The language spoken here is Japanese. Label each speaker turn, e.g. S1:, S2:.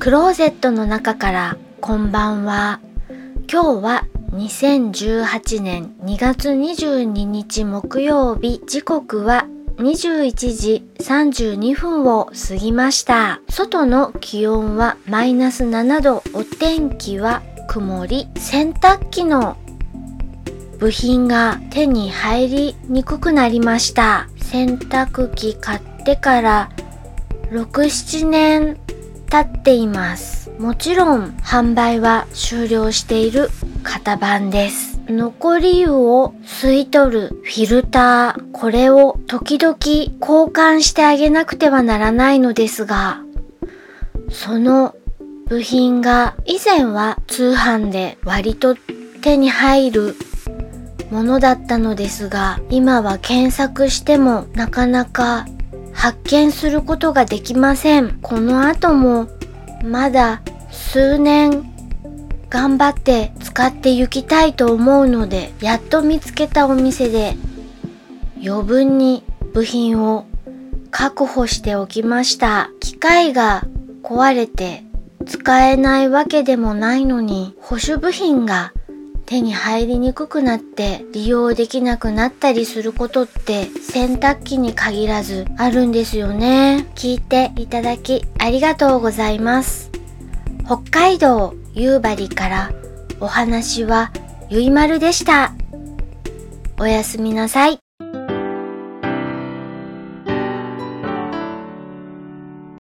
S1: クローゼットの中からこんばんは。今日は2018年2月22日木曜日時刻は21時32分を過ぎました。外の気温はマイナス7度、お天気は曇り、洗濯機の部品が手に入りにくくなりました。洗濯機買ってから6、7年経っています。もちろん販売は終了している型番です。残り湯を吸い取るフィルター、これを時々交換してあげなくてはならないのですが、その部品が以前は通販で割と手に入るものだったのですが、今は検索してもなかなか発見することができません。この後もまだ数年頑張って使っていきたいと思うので、やっと見つけたお店で余分に部品を確保しておきました。機械が壊れて使えないわけでもないのに、保守部品が手に入りにくくなって利用できなくなったりすることって洗濯機に限らずあるんですよね。聞いていただきありがとうございます。北海道夕張からお話はゆいまるでした。おやすみなさい。